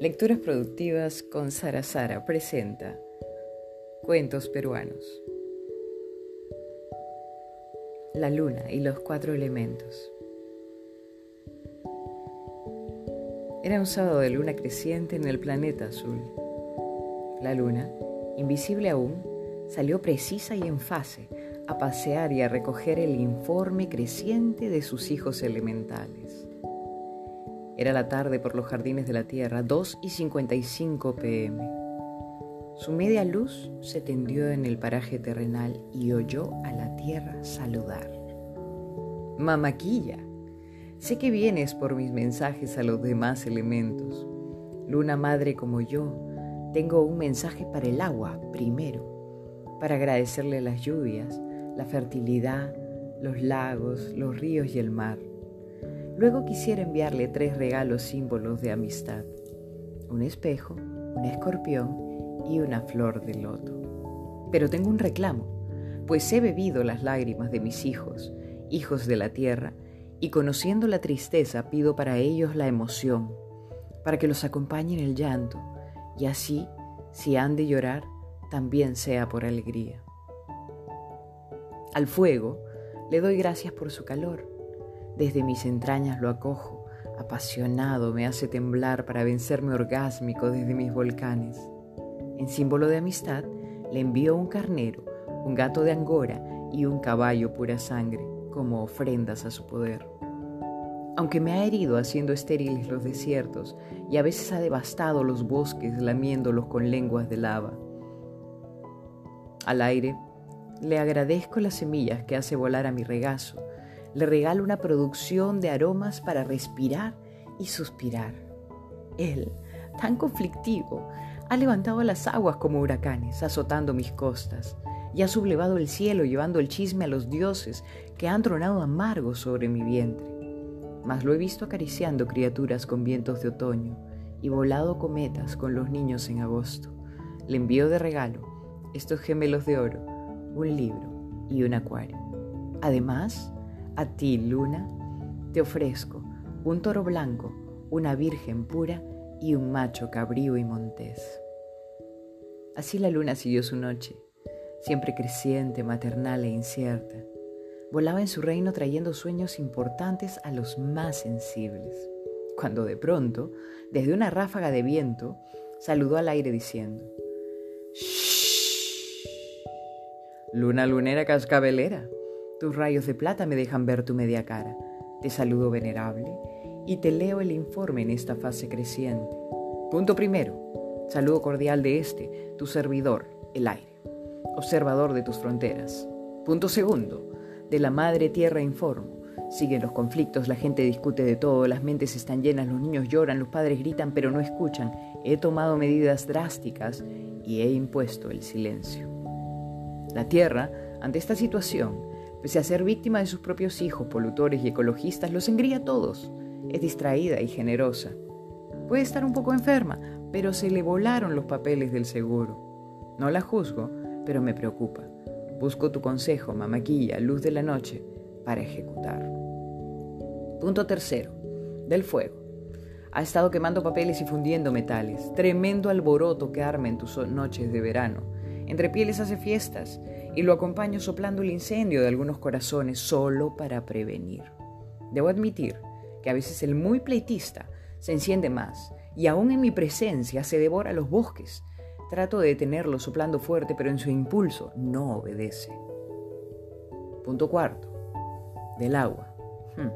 Lecturas Productivas con Sara Sara presenta Cuentos Peruanos. La luna y los cuatro elementos. Era un sábado de luna creciente en el planeta azul. La luna, invisible aún, salió precisa y en fase a pasear y a recoger el informe creciente de sus hijos elementales. Era la tarde por los jardines de la Tierra, 2 y 55 pm. Su media luz se tendió en el paraje terrenal y oyó a la Tierra saludar. Mamaquilla, sé que vienes por mis mensajes a los demás elementos. Luna madre como yo, tengo un mensaje para el agua primero, para agradecerle las lluvias, la fertilidad, los lagos, los ríos y el mar Luego quisiera enviarle tres regalos símbolos de amistad. Un espejo, un escorpión y una flor de loto. Pero tengo un reclamo, pues he bebido las lágrimas de mis hijos, hijos de la tierra, y conociendo la tristeza pido para ellos la emoción, para que los acompañe en el llanto, y así, si han de llorar, también sea por alegría. Al fuego le doy gracias por su calor desde mis entrañas lo acojo, apasionado me hace temblar para vencerme orgásmico desde mis volcanes. En símbolo de amistad le envío un carnero, un gato de angora y un caballo pura sangre como ofrendas a su poder. Aunque me ha herido haciendo estériles los desiertos y a veces ha devastado los bosques lamiéndolos con lenguas de lava. Al aire, le agradezco las semillas que hace volar a mi regazo le regalo una producción de aromas para respirar y suspirar. Él, tan conflictivo, ha levantado las aguas como huracanes, azotando mis costas, y ha sublevado el cielo llevando el chisme a los dioses que han tronado amargos sobre mi vientre. Mas lo he visto acariciando criaturas con vientos de otoño y volado cometas con los niños en agosto. Le envío de regalo estos gemelos de oro, un libro y un acuario. Además, a ti, luna, te ofrezco un toro blanco, una virgen pura y un macho cabrío y montés. Así la luna siguió su noche, siempre creciente, maternal e incierta. Volaba en su reino trayendo sueños importantes a los más sensibles, cuando de pronto, desde una ráfaga de viento, saludó al aire diciendo, ¡Shh! Luna lunera cascabelera. Tus rayos de plata me dejan ver tu media cara. Te saludo venerable y te leo el informe en esta fase creciente. Punto primero. Saludo cordial de este, tu servidor, el aire, observador de tus fronteras. Punto segundo. De la madre tierra informo. Siguen los conflictos, la gente discute de todo, las mentes están llenas, los niños lloran, los padres gritan pero no escuchan. He tomado medidas drásticas y he impuesto el silencio. La tierra, ante esta situación, Pese a ser víctima de sus propios hijos, polutores y ecologistas, los engría a todos. Es distraída y generosa. Puede estar un poco enferma, pero se le volaron los papeles del seguro. No la juzgo, pero me preocupa. Busco tu consejo, mamaquilla, luz de la noche, para ejecutar. Punto tercero. Del fuego. Ha estado quemando papeles y fundiendo metales. Tremendo alboroto que arma en tus noches de verano. Entre pieles hace fiestas y lo acompaño soplando el incendio de algunos corazones solo para prevenir. Debo admitir que a veces el muy pleitista se enciende más y aún en mi presencia se devora los bosques. Trato de detenerlo soplando fuerte, pero en su impulso no obedece. Punto cuarto. Del agua. Hmm.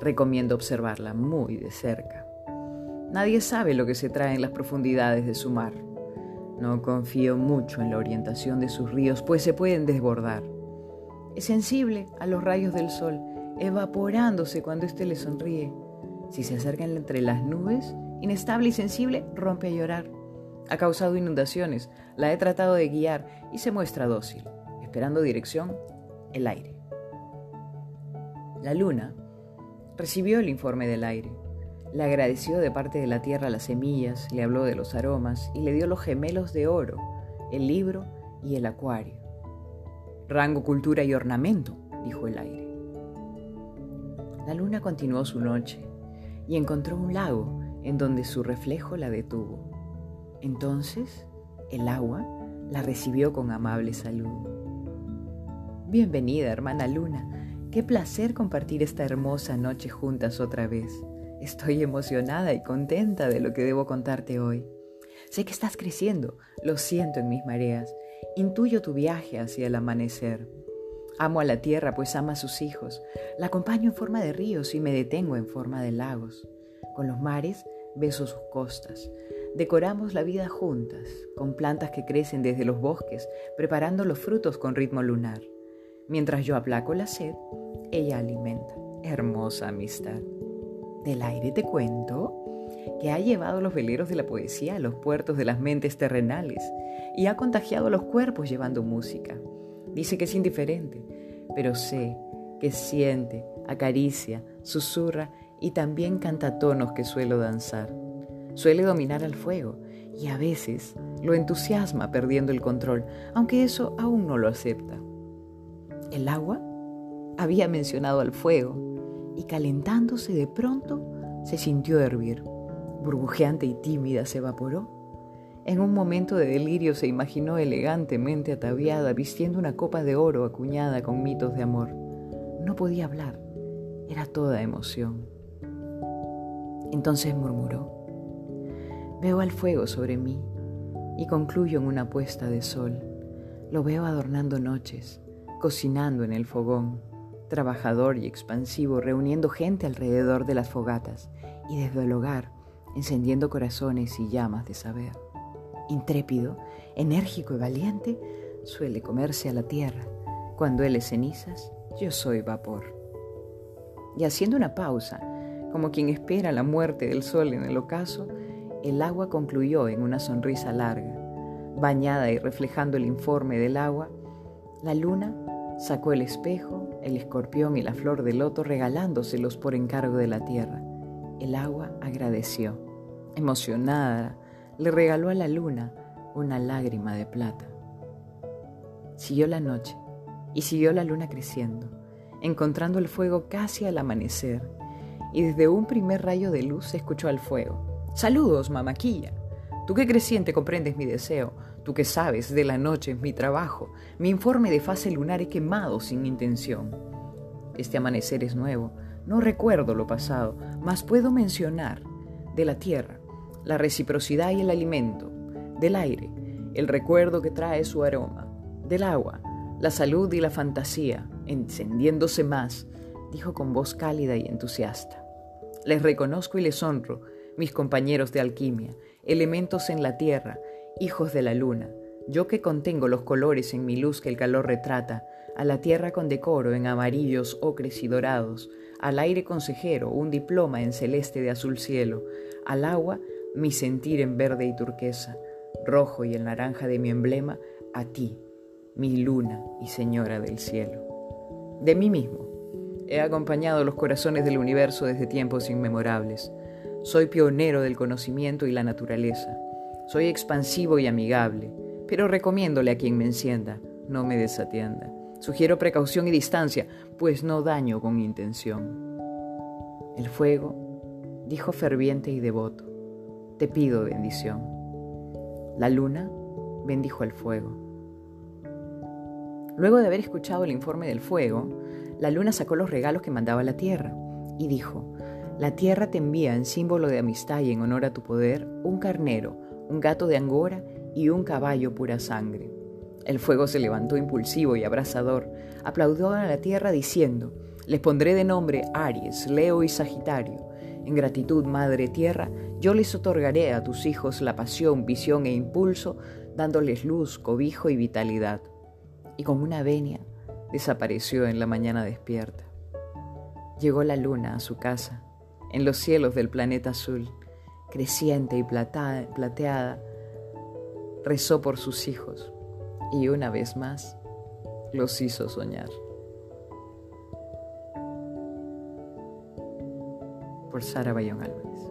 Recomiendo observarla muy de cerca. Nadie sabe lo que se trae en las profundidades de su mar. No confío mucho en la orientación de sus ríos, pues se pueden desbordar. Es sensible a los rayos del sol, evaporándose cuando éste le sonríe. Si se acercan entre las nubes, inestable y sensible, rompe a llorar. Ha causado inundaciones, la he tratado de guiar y se muestra dócil, esperando dirección, el aire. La luna recibió el informe del aire. Le agradeció de parte de la tierra las semillas, le habló de los aromas y le dio los gemelos de oro, el libro y el acuario. Rango, cultura y ornamento, dijo el aire. La luna continuó su noche y encontró un lago en donde su reflejo la detuvo. Entonces, el agua la recibió con amable saludo. Bienvenida, hermana Luna. Qué placer compartir esta hermosa noche juntas otra vez. Estoy emocionada y contenta de lo que debo contarte hoy. Sé que estás creciendo, lo siento en mis mareas, intuyo tu viaje hacia el amanecer. Amo a la tierra pues ama a sus hijos, la acompaño en forma de ríos y me detengo en forma de lagos. Con los mares beso sus costas. Decoramos la vida juntas, con plantas que crecen desde los bosques, preparando los frutos con ritmo lunar. Mientras yo aplaco la sed, ella alimenta. Hermosa amistad. Del aire te cuento que ha llevado los veleros de la poesía a los puertos de las mentes terrenales y ha contagiado los cuerpos llevando música. Dice que es indiferente, pero sé que siente, acaricia, susurra y también canta tonos que suelo danzar. Suele dominar al fuego y a veces lo entusiasma perdiendo el control, aunque eso aún no lo acepta. El agua había mencionado al fuego y calentándose de pronto se sintió hervir. Burbujeante y tímida se evaporó. En un momento de delirio se imaginó elegantemente ataviada, vistiendo una copa de oro acuñada con mitos de amor. No podía hablar, era toda emoción. Entonces murmuró, veo al fuego sobre mí y concluyo en una puesta de sol. Lo veo adornando noches, cocinando en el fogón, trabajador y expansivo, reuniendo gente alrededor de las fogatas y desde el hogar, encendiendo corazones y llamas de saber. Intrépido, enérgico y valiente, suele comerse a la tierra. Cuando él es cenizas, yo soy vapor. Y haciendo una pausa, como quien espera la muerte del sol en el ocaso, el agua concluyó en una sonrisa larga. Bañada y reflejando el informe del agua, la luna sacó el espejo el escorpión y la flor de loto regalándoselos por encargo de la tierra. El agua agradeció. Emocionada, le regaló a la luna una lágrima de plata. Siguió la noche y siguió la luna creciendo, encontrando el fuego casi al amanecer, y desde un primer rayo de luz se escuchó al fuego. Saludos, mamaquilla. Tú que creciente comprendes mi deseo, Tú que sabes, de la noche mi trabajo, mi informe de fase lunar he quemado sin intención. Este amanecer es nuevo, no recuerdo lo pasado, mas puedo mencionar de la tierra, la reciprocidad y el alimento, del aire, el recuerdo que trae su aroma, del agua, la salud y la fantasía, encendiéndose más, dijo con voz cálida y entusiasta. Les reconozco y les honro, mis compañeros de alquimia, elementos en la tierra, hijos de la luna, yo que contengo los colores en mi luz que el calor retrata, a la tierra con decoro en amarillos, ocres y dorados, al aire consejero un diploma en celeste de azul cielo, al agua mi sentir en verde y turquesa, rojo y el naranja de mi emblema, a ti, mi luna y señora del cielo. De mí mismo, he acompañado los corazones del universo desde tiempos inmemorables. Soy pionero del conocimiento y la naturaleza. Soy expansivo y amigable, pero recomiéndole a quien me encienda, no me desatienda. Sugiero precaución y distancia, pues no daño con intención. El fuego dijo ferviente y devoto, te pido bendición. La luna bendijo el fuego. Luego de haber escuchado el informe del fuego, la luna sacó los regalos que mandaba la tierra y dijo, la tierra te envía en símbolo de amistad y en honor a tu poder un carnero, un gato de angora y un caballo pura sangre. El fuego se levantó impulsivo y abrasador, aplaudió a la tierra diciendo, les pondré de nombre Aries, Leo y Sagitario. En gratitud, Madre Tierra, yo les otorgaré a tus hijos la pasión, visión e impulso, dándoles luz, cobijo y vitalidad. Y con una venia desapareció en la mañana despierta. Llegó la luna a su casa, en los cielos del planeta azul, creciente y plateada, rezó por sus hijos y una vez más los hizo soñar. Por Sara Bayón Álvarez.